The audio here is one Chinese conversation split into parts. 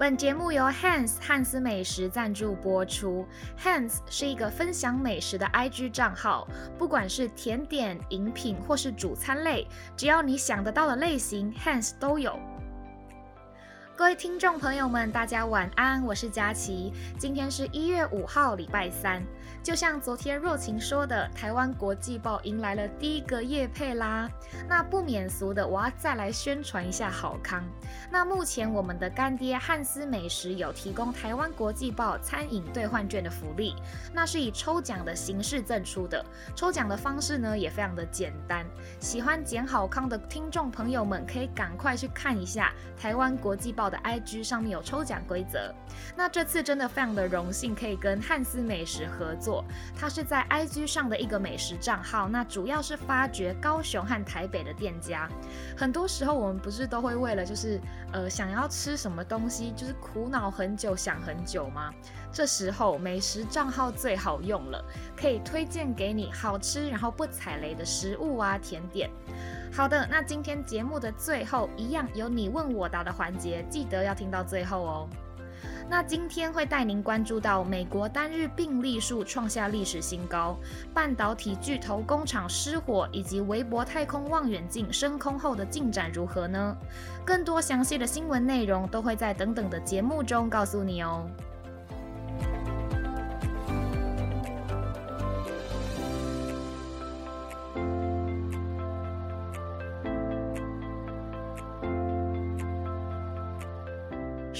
本节目由 Hans 汉斯美食赞助播出。Hans 是一个分享美食的 IG 账号，不管是甜点、饮品或是主餐类，只要你想得到的类型，Hans 都有。各位听众朋友们，大家晚安，我是佳琪。今天是一月五号，礼拜三。就像昨天若晴说的，台湾国际报迎来了第一个夜配啦。那不免俗的，我要再来宣传一下好康。那目前我们的干爹汉斯美食有提供台湾国际报餐饮兑换券的福利，那是以抽奖的形式赠出的。抽奖的方式呢也非常的简单，喜欢捡好康的听众朋友们可以赶快去看一下台湾国际报的 IG 上面有抽奖规则。那这次真的非常的荣幸可以跟汉斯美食合作。它是在 IG 上的一个美食账号，那主要是发掘高雄和台北的店家。很多时候我们不是都会为了就是呃想要吃什么东西，就是苦恼很久想很久吗？这时候美食账号最好用了，可以推荐给你好吃然后不踩雷的食物啊甜点。好的，那今天节目的最后一样有你问我答的环节，记得要听到最后哦。那今天会带您关注到美国单日病例数创下历史新高，半导体巨头工厂失火，以及微博太空望远镜升空后的进展如何呢？更多详细的新闻内容都会在等等的节目中告诉你哦。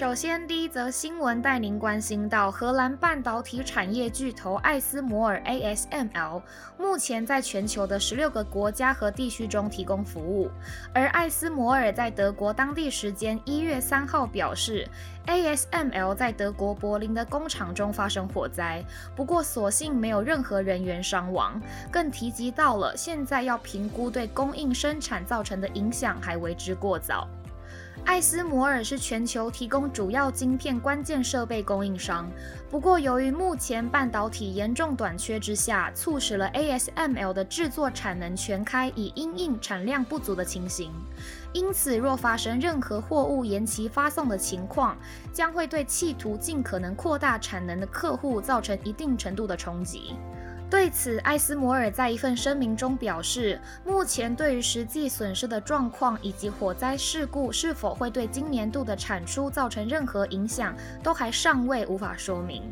首先，第一则新闻带您关心到荷兰半导体产业巨头艾斯摩尔 （ASML） 目前在全球的十六个国家和地区中提供服务。而艾斯摩尔在德国当地时间一月三号表示，ASML 在德国柏林的工厂中发生火灾，不过所幸没有任何人员伤亡。更提及到了现在要评估对供应生产造成的影响还为之过早。艾斯摩尔是全球提供主要晶片关键设备供应商，不过由于目前半导体严重短缺之下，促使了 ASML 的制作产能全开，以因应产量不足的情形。因此，若发生任何货物延期发送的情况，将会对企图尽可能扩大产能的客户造成一定程度的冲击。对此，艾斯摩尔在一份声明中表示，目前对于实际损失的状况以及火灾事故是否会对今年度的产出造成任何影响，都还尚未无法说明，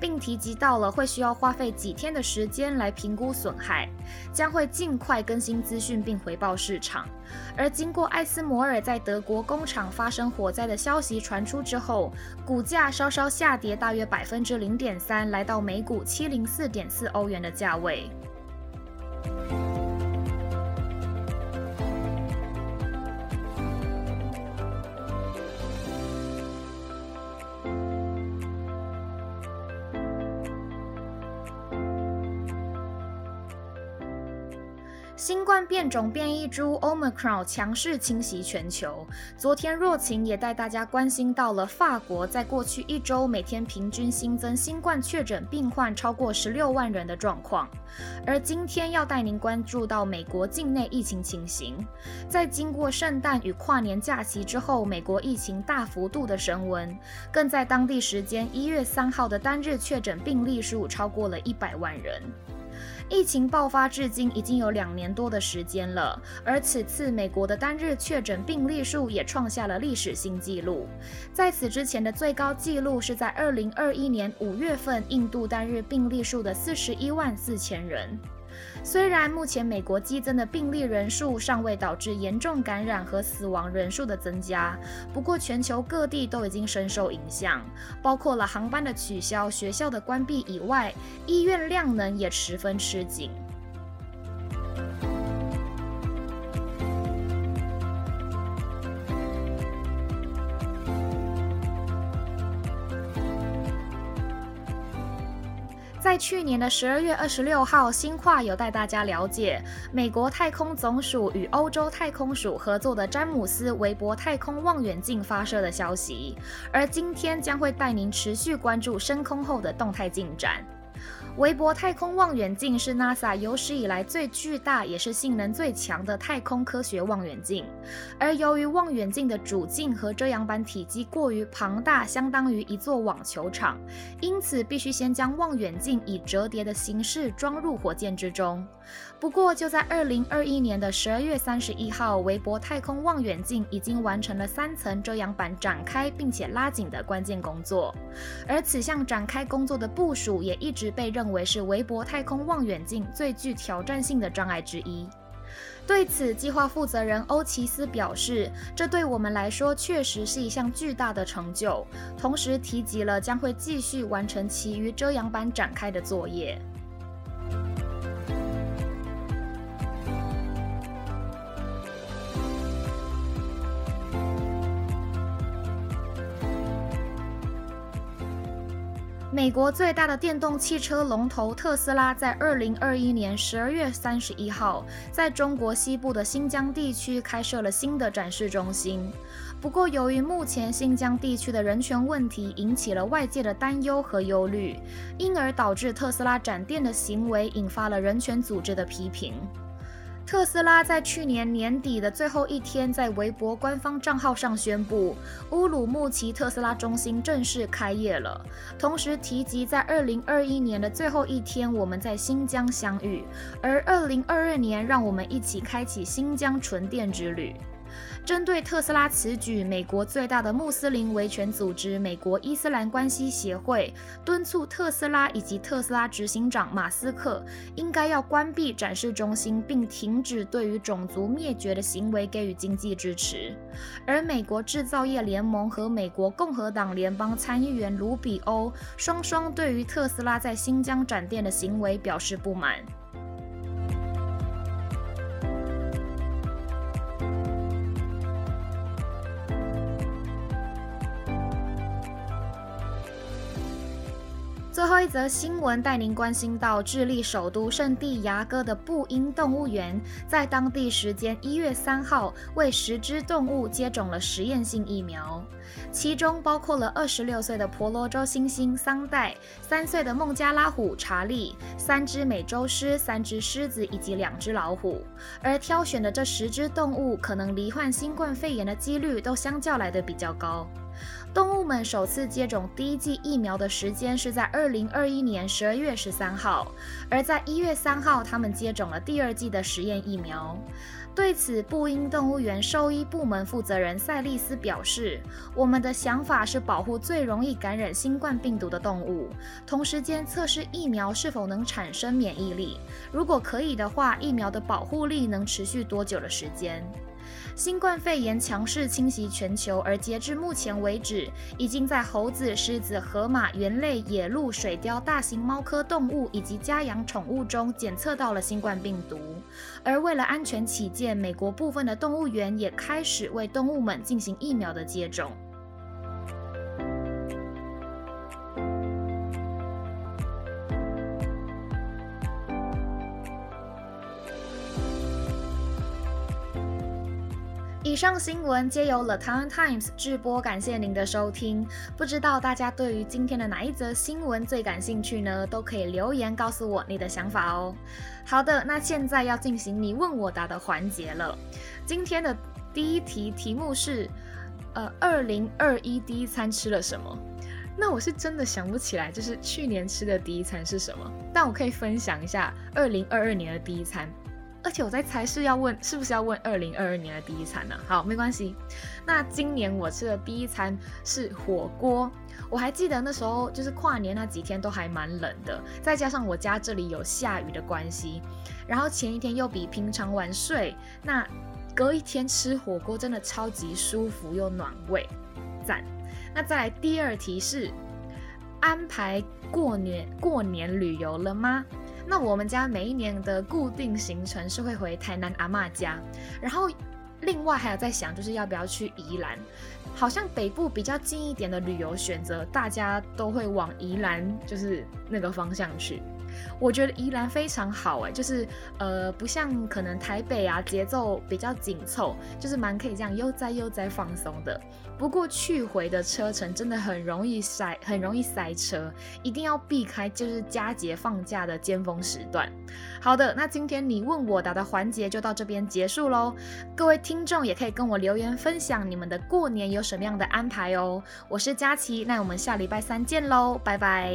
并提及到了会需要花费几天的时间来评估损害，将会尽快更新资讯并回报市场。而经过艾斯摩尔在德国工厂发生火灾的消息传出之后，股价稍稍下跌大约百分之零点三，来到每股七零四点四欧元的价位。新冠变种变异株 Omicron 强势侵袭全球。昨天若晴也带大家关心到了法国在过去一周每天平均新增新冠确诊病患超过十六万人的状况。而今天要带您关注到美国境内疫情情形。在经过圣诞与跨年假期之后，美国疫情大幅度的升温，更在当地时间一月三号的单日确诊病例数超过了一百万人。疫情爆发至今已经有两年多的时间了，而此次美国的单日确诊病例数也创下了历史新纪录。在此之前的最高纪录是在二零二一年五月份，印度单日病例数的四十一万四千人。虽然目前美国激增的病例人数尚未导致严重感染和死亡人数的增加，不过全球各地都已经深受影响，包括了航班的取消、学校的关闭以外，医院量能也十分吃紧。去年的十二月二十六号，新化有带大家了解美国太空总署与欧洲太空署合作的詹姆斯韦伯太空望远镜发射的消息，而今天将会带您持续关注升空后的动态进展。韦伯太空望远镜是 NASA 有史以来最巨大也是性能最强的太空科学望远镜。而由于望远镜的主镜和遮阳板体积过于庞大，相当于一座网球场，因此必须先将望远镜以折叠的形式装入火箭之中。不过，就在二零二一年的十二月三十一号，韦伯太空望远镜已经完成了三层遮阳板展开并且拉紧的关键工作。而此项展开工作的部署，也一直被认为是韦伯太空望远镜最具挑战性的障碍之一。对此，计划负责人欧奇斯表示：“这对我们来说确实是一项巨大的成就。”同时提及了将会继续完成其余遮阳板展开的作业。美国最大的电动汽车龙头特斯拉，在二零二一年十二月三十一号，在中国西部的新疆地区开设了新的展示中心。不过，由于目前新疆地区的人权问题引起了外界的担忧和忧虑，因而导致特斯拉展店的行为引发了人权组织的批评。特斯拉在去年年底的最后一天，在微博官方账号上宣布，乌鲁木齐特斯拉中心正式开业了。同时提及，在二零二一年的最后一天，我们在新疆相遇，而二零二二年，让我们一起开启新疆纯电之旅。针对特斯拉此举，美国最大的穆斯林维权组织美国伊斯兰关系协会敦促特斯拉以及特斯拉执行长马斯克应该要关闭展示中心，并停止对于种族灭绝的行为给予经济支持。而美国制造业联盟和美国共和党联邦参议员卢比欧双双对于特斯拉在新疆展店的行为表示不满。最后一则新闻带您关心到，智利首都圣地牙哥的布因动物园，在当地时间一月三号为十只动物接种了实验性疫苗，其中包括了二十六岁的婆罗洲猩猩桑代、三岁的孟加拉虎查理、三只美洲狮、三只狮子以及两只老虎。而挑选的这十只动物，可能罹患新冠肺炎的几率都相较来的比较高。动物们首次接种第一剂疫苗的时间是在二零二一年十二月十三号，而在一月三号，他们接种了第二剂的实验疫苗。对此，布因动物园兽医部门负责人塞利斯表示：“我们的想法是保护最容易感染新冠病毒的动物，同时间测试疫苗是否能产生免疫力。如果可以的话，疫苗的保护力能持续多久的时间？”新冠肺炎强势侵袭全球，而截至目前为止，已经在猴子、狮子、河马、猿类、野鹿、水貂、大型猫科动物以及家养宠物中检测到了新冠病毒。而为了安全起见，美国部分的动物园也开始为动物们进行疫苗的接种。上新闻皆由 The Taiwan Times 制播，感谢您的收听。不知道大家对于今天的哪一则新闻最感兴趣呢？都可以留言告诉我你的想法哦。好的，那现在要进行你问我答的环节了。今天的第一题题目是：呃，二零二一第一餐吃了什么？那我是真的想不起来，就是去年吃的第一餐是什么。但我可以分享一下二零二二年的第一餐。而且我在猜是要问是不是要问二零二二年的第一餐呢？好，没关系。那今年我吃的第一餐是火锅。我还记得那时候就是跨年那几天都还蛮冷的，再加上我家这里有下雨的关系，然后前一天又比平常晚睡，那隔一天吃火锅真的超级舒服又暖胃，赞。那再来第二题是安排过年过年旅游了吗？那我们家每一年的固定行程是会回台南阿妈家，然后另外还有在想，就是要不要去宜兰？好像北部比较近一点的旅游选择，大家都会往宜兰，就是那个方向去。我觉得宜兰非常好哎，就是呃，不像可能台北啊，节奏比较紧凑，就是蛮可以这样悠哉悠哉放松的。不过去回的车程真的很容易塞，很容易塞车，一定要避开就是佳节放假的尖峰时段。好的，那今天你问我答的环节就到这边结束喽。各位听听众也可以跟我留言分享你们的过年有什么样的安排哦。我是佳琪，那我们下礼拜三见喽，拜拜。